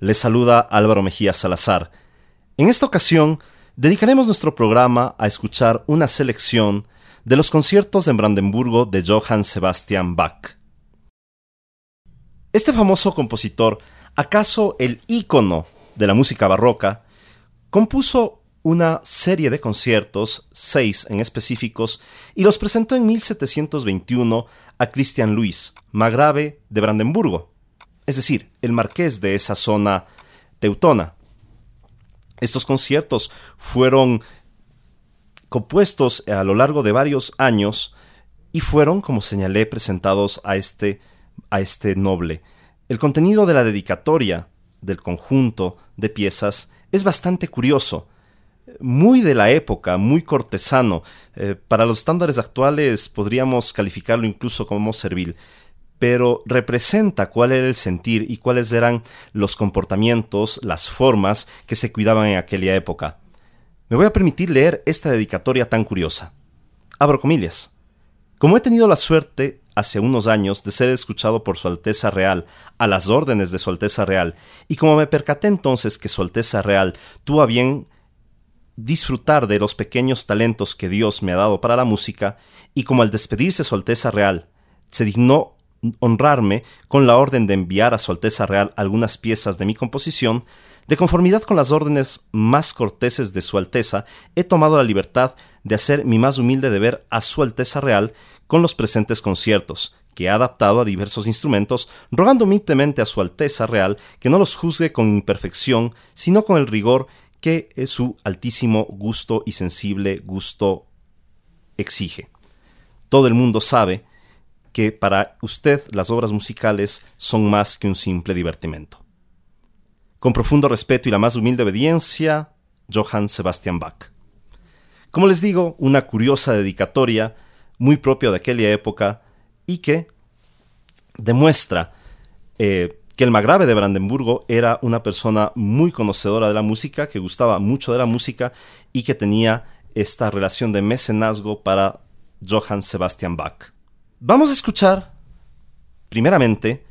les saluda Álvaro Mejía Salazar. En esta ocasión, dedicaremos nuestro programa a escuchar una selección de los conciertos en Brandenburgo de Johann Sebastian Bach. Este famoso compositor, acaso el ícono de la música barroca, compuso una serie de conciertos, seis en específicos, y los presentó en 1721 a Christian Luis, Magrave de Brandenburgo es decir, el marqués de esa zona teutona. Estos conciertos fueron compuestos a lo largo de varios años y fueron, como señalé, presentados a este, a este noble. El contenido de la dedicatoria del conjunto de piezas es bastante curioso, muy de la época, muy cortesano. Eh, para los estándares actuales podríamos calificarlo incluso como servil pero representa cuál era el sentir y cuáles eran los comportamientos, las formas que se cuidaban en aquella época. Me voy a permitir leer esta dedicatoria tan curiosa. Abro comillas. Como he tenido la suerte hace unos años de ser escuchado por Su Alteza Real a las órdenes de Su Alteza Real, y como me percaté entonces que Su Alteza Real tuvo a bien disfrutar de los pequeños talentos que Dios me ha dado para la música, y como al despedirse Su Alteza Real se dignó honrarme con la orden de enviar a Su Alteza Real algunas piezas de mi composición, de conformidad con las órdenes más corteses de Su Alteza, he tomado la libertad de hacer mi más humilde deber a Su Alteza Real con los presentes conciertos, que he adaptado a diversos instrumentos, rogando humildemente a Su Alteza Real que no los juzgue con imperfección, sino con el rigor que su altísimo gusto y sensible gusto exige. Todo el mundo sabe que para usted las obras musicales son más que un simple divertimento. Con profundo respeto y la más humilde obediencia, Johann Sebastian Bach. Como les digo, una curiosa dedicatoria muy propia de aquella época y que demuestra eh, que el Magrave de Brandenburgo era una persona muy conocedora de la música, que gustaba mucho de la música y que tenía esta relación de mecenazgo para Johann Sebastian Bach. Vamos a escuchar, primeramente,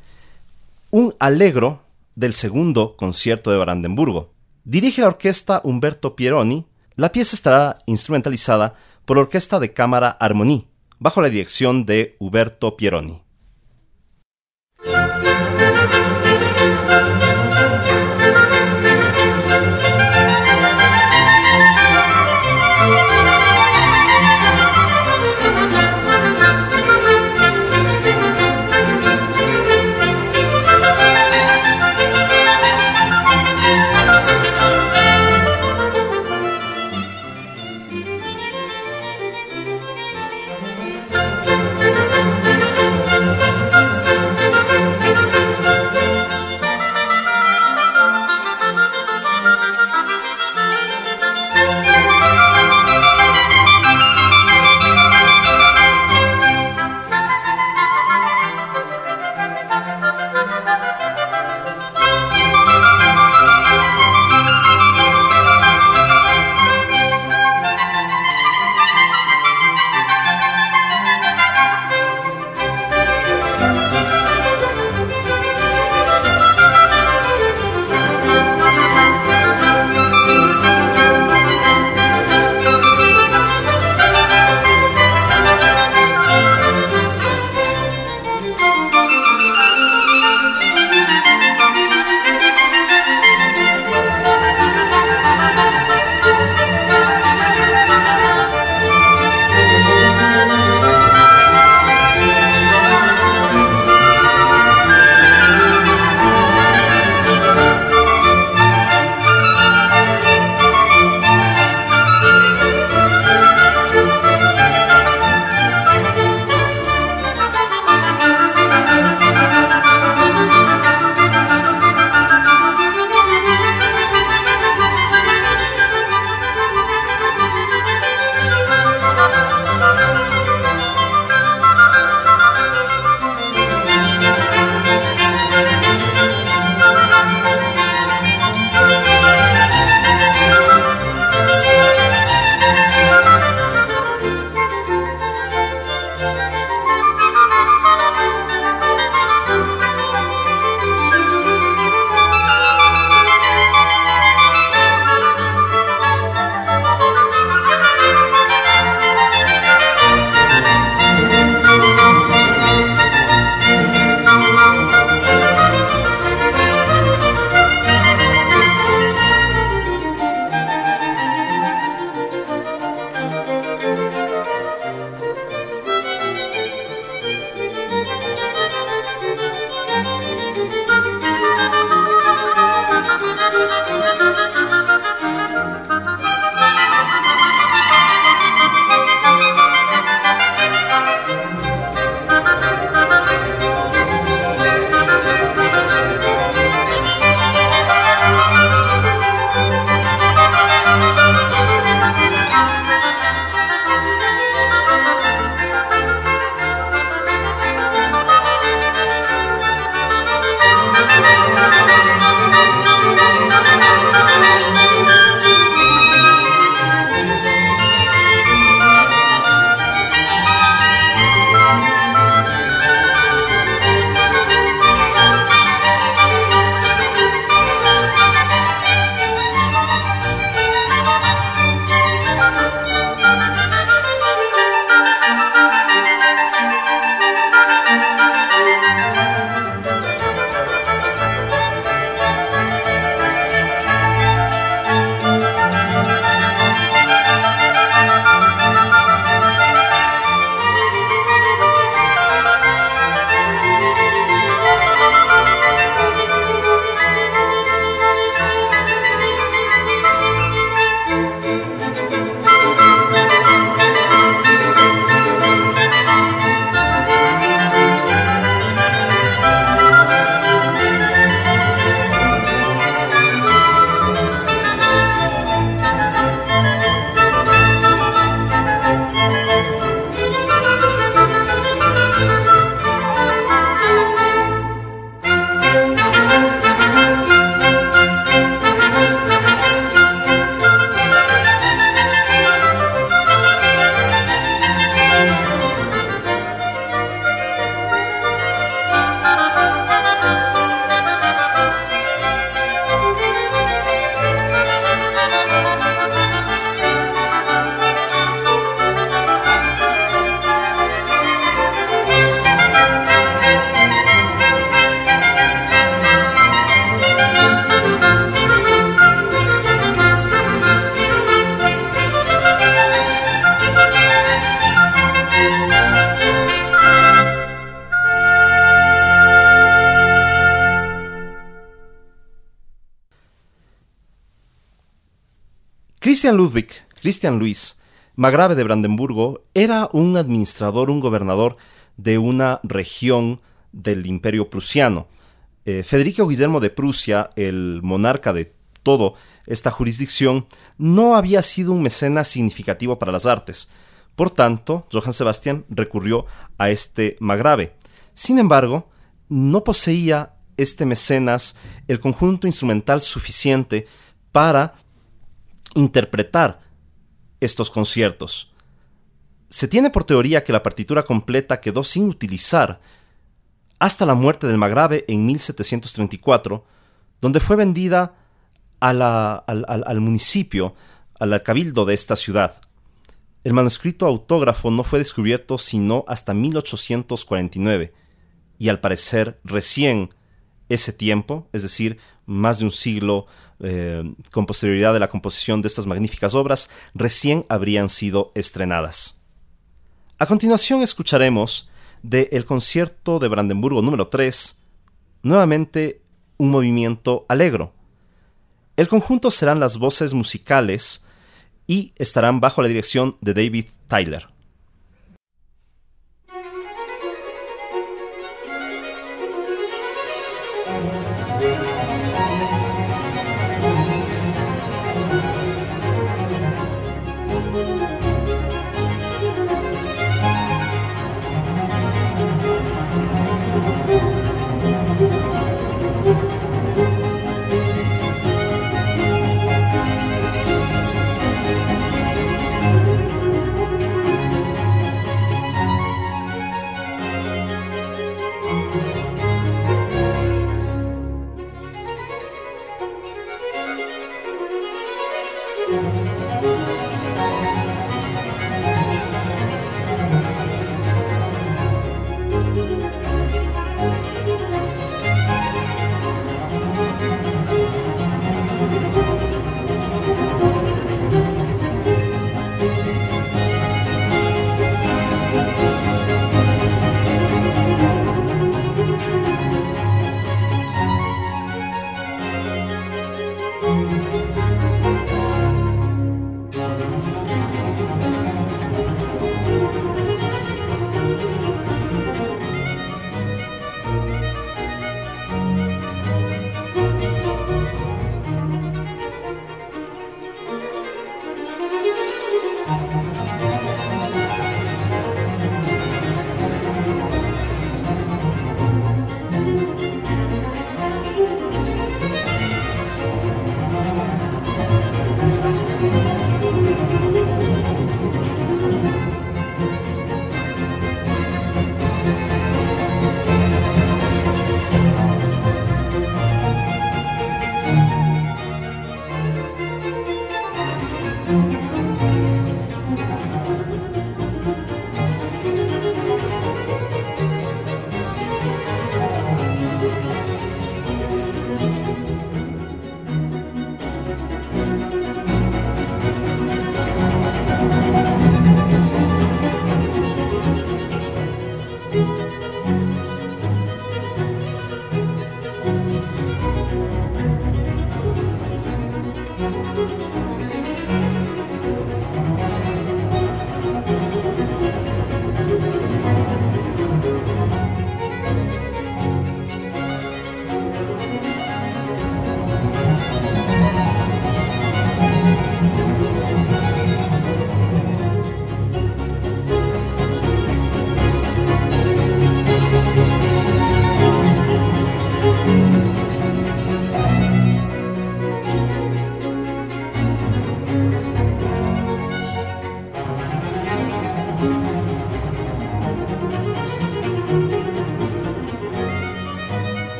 un alegro del segundo concierto de Brandenburgo. Dirige la orquesta Humberto Pieroni. La pieza estará instrumentalizada por la Orquesta de Cámara Armonie, bajo la dirección de Huberto Pieroni. Christian Ludwig, Christian Luis, Magrave de Brandenburgo, era un administrador, un gobernador de una región del imperio prusiano. Eh, Federico Guillermo de Prusia, el monarca de todo esta jurisdicción, no había sido un mecenas significativo para las artes. Por tanto, Johann Sebastian recurrió a este Magrave. Sin embargo, no poseía este mecenas el conjunto instrumental suficiente para interpretar estos conciertos. Se tiene por teoría que la partitura completa quedó sin utilizar hasta la muerte del Magrave en 1734, donde fue vendida al, al municipio, al cabildo de esta ciudad. El manuscrito autógrafo no fue descubierto sino hasta 1849, y al parecer recién ese tiempo, es decir, más de un siglo eh, con posterioridad de la composición de estas magníficas obras, recién habrían sido estrenadas. A continuación escucharemos de El concierto de Brandenburgo número 3, nuevamente un movimiento alegro. El conjunto serán las voces musicales y estarán bajo la dirección de David Tyler. Thank you.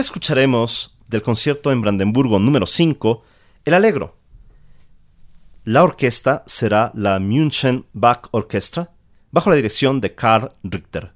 Escucharemos del concierto en Brandenburgo número 5, El Alegro. La orquesta será la München Bach Orchestra, bajo la dirección de Karl Richter.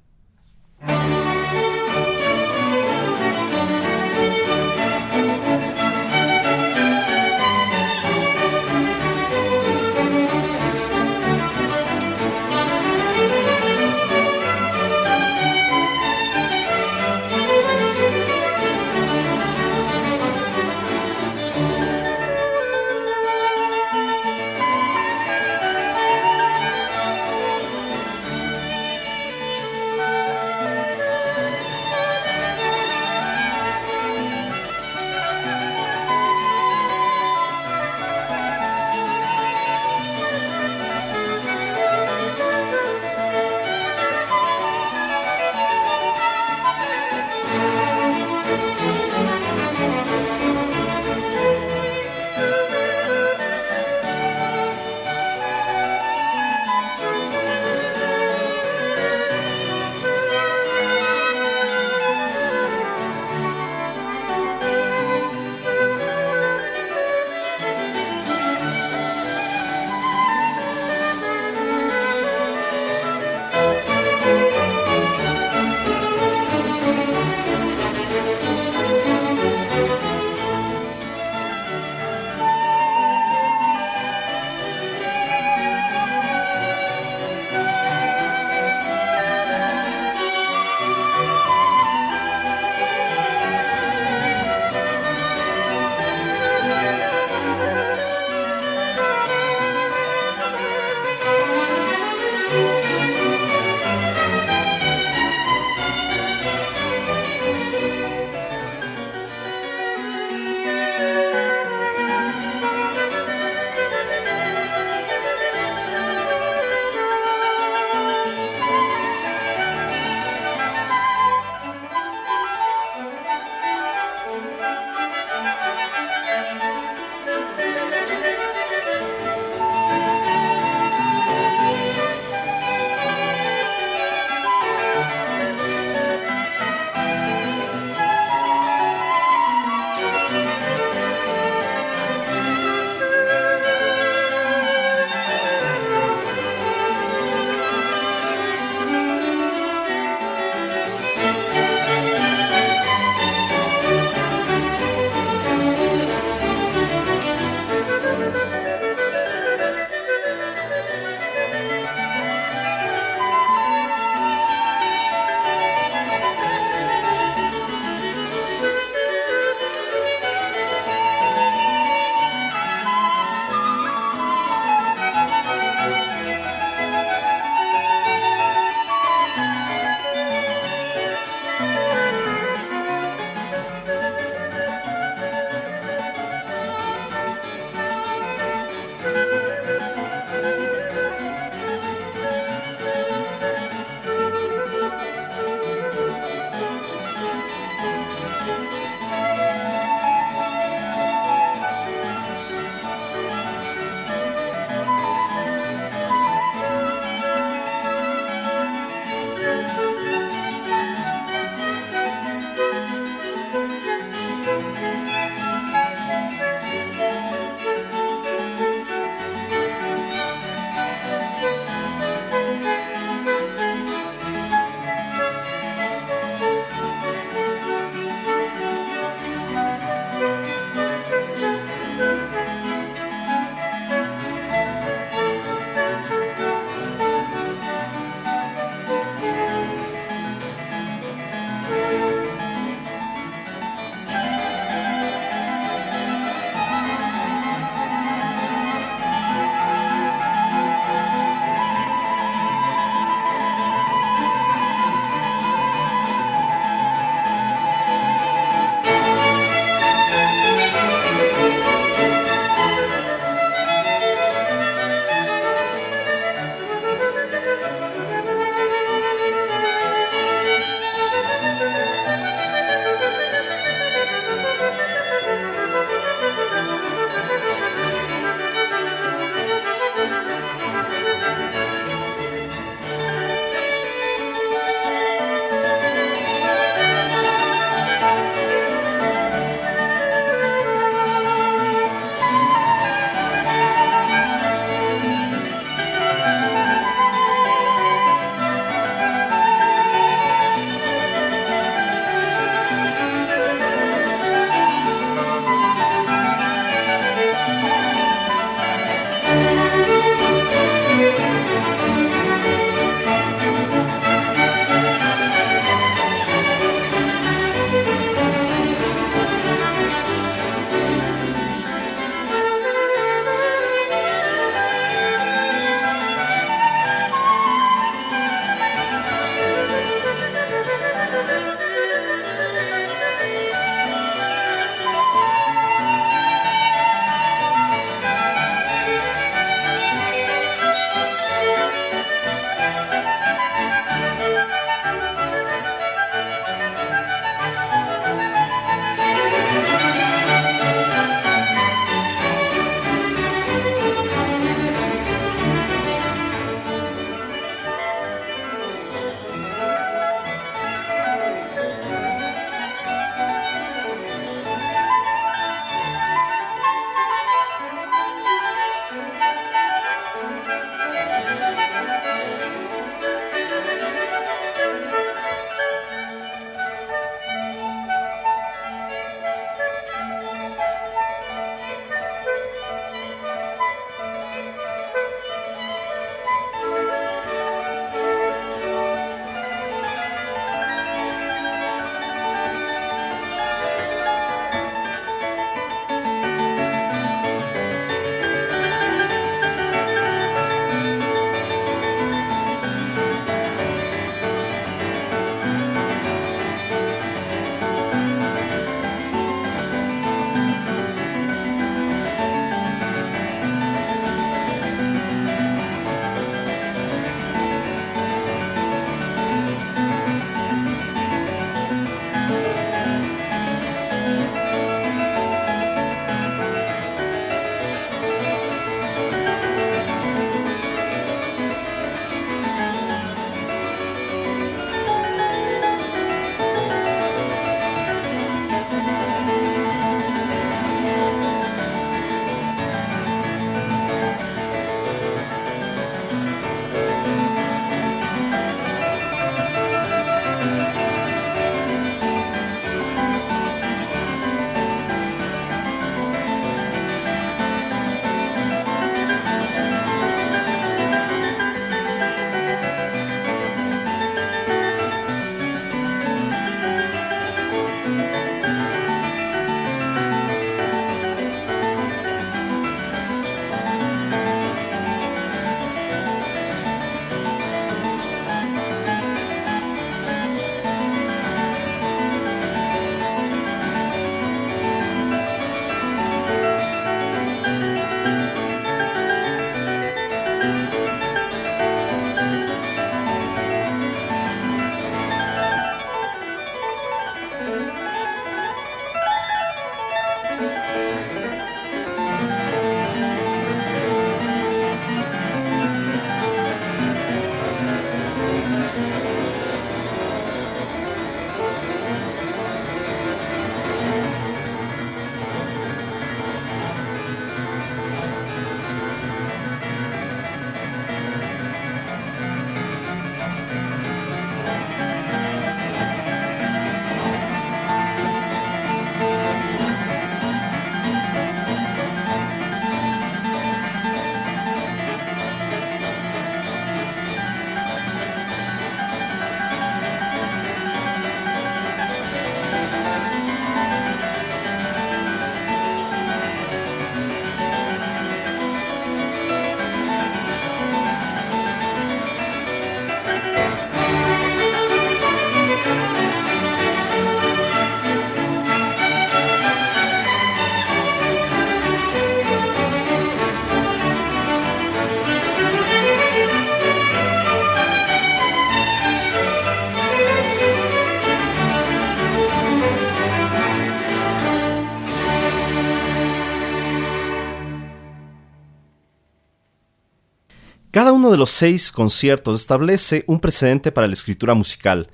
Uno de los seis conciertos establece un precedente para la escritura musical,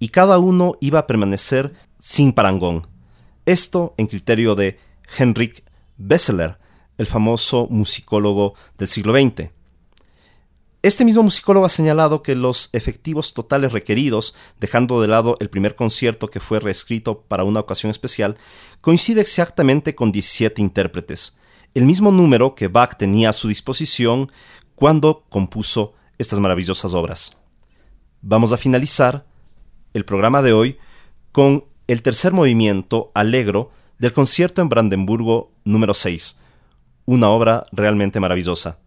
y cada uno iba a permanecer sin parangón. Esto en criterio de Henrik Besseler, el famoso musicólogo del siglo XX. Este mismo musicólogo ha señalado que los efectivos totales requeridos, dejando de lado el primer concierto que fue reescrito para una ocasión especial, coincide exactamente con 17 intérpretes, el mismo número que Bach tenía a su disposición cuando compuso estas maravillosas obras. Vamos a finalizar el programa de hoy con el tercer movimiento alegro del concierto en Brandenburgo número 6, una obra realmente maravillosa.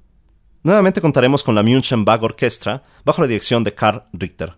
Nuevamente contaremos con la München Bach Orchestra bajo la dirección de Karl Richter.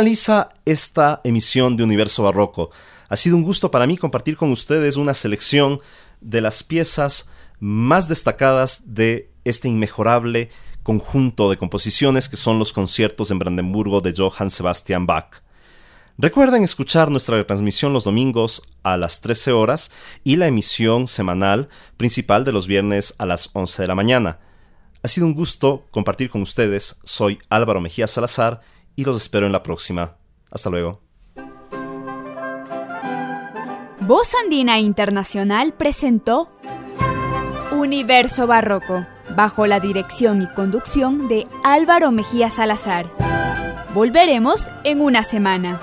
Finaliza esta emisión de Universo Barroco. Ha sido un gusto para mí compartir con ustedes una selección de las piezas más destacadas de este inmejorable conjunto de composiciones que son los conciertos en Brandenburgo de Johann Sebastian Bach. Recuerden escuchar nuestra transmisión los domingos a las 13 horas y la emisión semanal principal de los viernes a las 11 de la mañana. Ha sido un gusto compartir con ustedes. Soy Álvaro Mejía Salazar y los espero en la próxima. Hasta luego. Voz Andina Internacional presentó Universo Barroco, bajo la dirección y conducción de Álvaro Mejía Salazar. Volveremos en una semana.